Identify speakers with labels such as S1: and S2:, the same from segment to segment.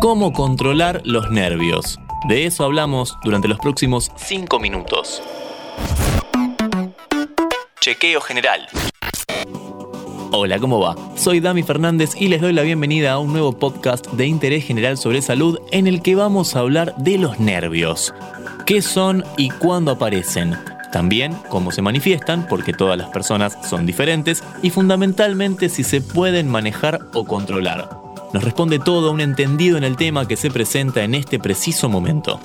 S1: cómo controlar los nervios. De eso hablamos durante los próximos 5 minutos. Chequeo general. Hola, ¿cómo va? Soy Dami Fernández y les doy la bienvenida a un nuevo podcast de interés general sobre salud en el que vamos a hablar de los nervios. ¿Qué son y cuándo aparecen? También cómo se manifiestan, porque todas las personas son diferentes, y fundamentalmente si se pueden manejar o controlar. Nos responde todo un entendido en el tema que se presenta en este preciso momento.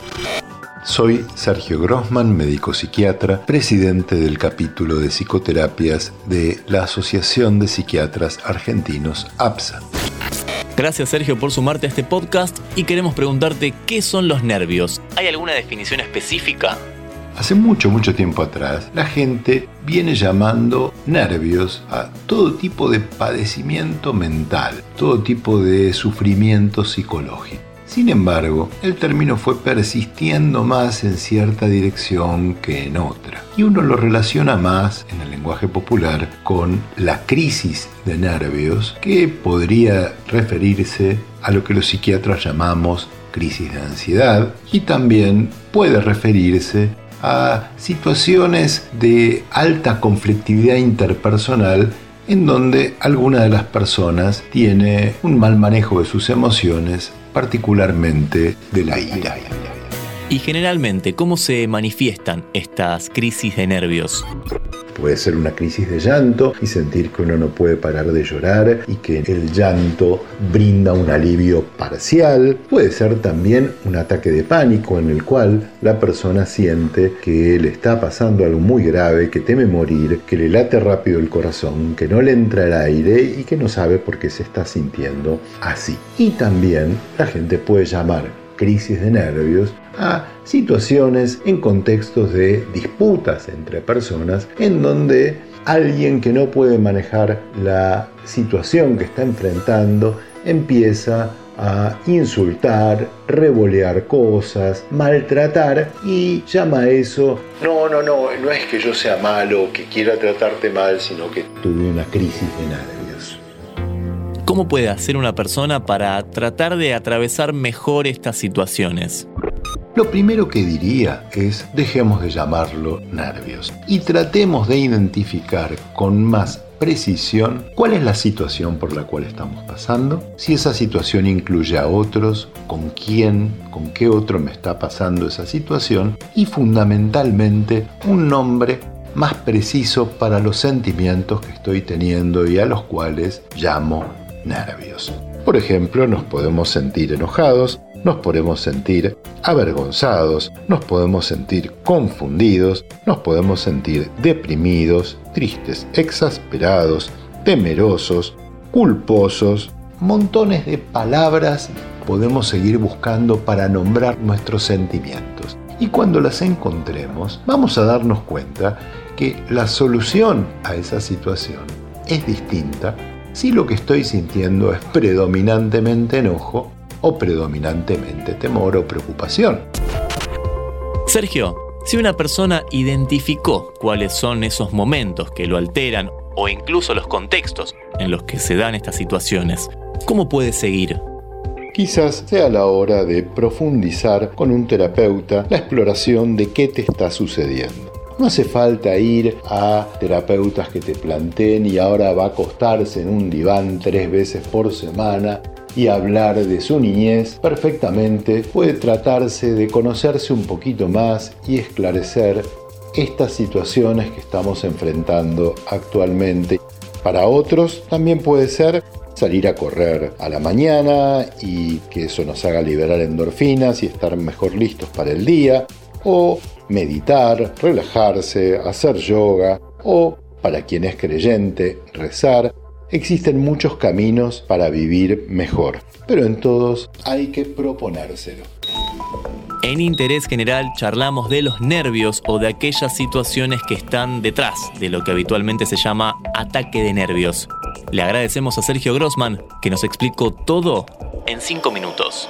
S2: Soy Sergio Grossman, médico psiquiatra, presidente del capítulo de psicoterapias de la Asociación de Psiquiatras Argentinos, APSA.
S1: Gracias Sergio por sumarte a este podcast y queremos preguntarte qué son los nervios. ¿Hay alguna definición específica?
S2: Hace mucho, mucho tiempo atrás, la gente viene llamando nervios a todo tipo de padecimiento mental, todo tipo de sufrimiento psicológico. Sin embargo, el término fue persistiendo más en cierta dirección que en otra. Y uno lo relaciona más, en el lenguaje popular, con la crisis de nervios, que podría referirse a lo que los psiquiatras llamamos crisis de ansiedad, y también puede referirse a situaciones de alta conflictividad interpersonal en donde alguna de las personas tiene un mal manejo de sus emociones, particularmente de la ira.
S1: Y generalmente, ¿cómo se manifiestan estas crisis de nervios?
S2: Puede ser una crisis de llanto y sentir que uno no puede parar de llorar y que el llanto brinda un alivio parcial. Puede ser también un ataque de pánico en el cual la persona siente que le está pasando algo muy grave, que teme morir, que le late rápido el corazón, que no le entra el aire y que no sabe por qué se está sintiendo así. Y también la gente puede llamar crisis de nervios a situaciones en contextos de disputas entre personas en donde alguien que no puede manejar la situación que está enfrentando empieza a insultar, revolear cosas, maltratar y llama a eso, no, no, no, no es que yo sea malo, que quiera tratarte mal, sino que tuve una crisis de nervios.
S1: ¿Cómo puede hacer una persona para tratar de atravesar mejor estas situaciones?
S2: Lo primero que diría es dejemos de llamarlo nervios y tratemos de identificar con más precisión cuál es la situación por la cual estamos pasando, si esa situación incluye a otros, con quién, con qué otro me está pasando esa situación y fundamentalmente un nombre más preciso para los sentimientos que estoy teniendo y a los cuales llamo nervios. Por ejemplo, nos podemos sentir enojados, nos podemos sentir avergonzados, nos podemos sentir confundidos, nos podemos sentir deprimidos, tristes, exasperados, temerosos, culposos, montones de palabras podemos seguir buscando para nombrar nuestros sentimientos. Y cuando las encontremos, vamos a darnos cuenta que la solución a esa situación es distinta si lo que estoy sintiendo es predominantemente enojo o predominantemente temor o preocupación.
S1: Sergio, si una persona identificó cuáles son esos momentos que lo alteran o incluso los contextos en los que se dan estas situaciones, ¿cómo puede seguir?
S2: Quizás sea la hora de profundizar con un terapeuta la exploración de qué te está sucediendo. No hace falta ir a terapeutas que te planteen y ahora va a acostarse en un diván tres veces por semana y hablar de su niñez perfectamente. Puede tratarse de conocerse un poquito más y esclarecer estas situaciones que estamos enfrentando actualmente. Para otros también puede ser salir a correr a la mañana y que eso nos haga liberar endorfinas y estar mejor listos para el día o meditar, relajarse, hacer yoga o, para quien es creyente, rezar. Existen muchos caminos para vivir mejor, pero en todos hay que proponérselo.
S1: En Interés General charlamos de los nervios o de aquellas situaciones que están detrás de lo que habitualmente se llama ataque de nervios. Le agradecemos a Sergio Grossman que nos explicó todo en 5 minutos.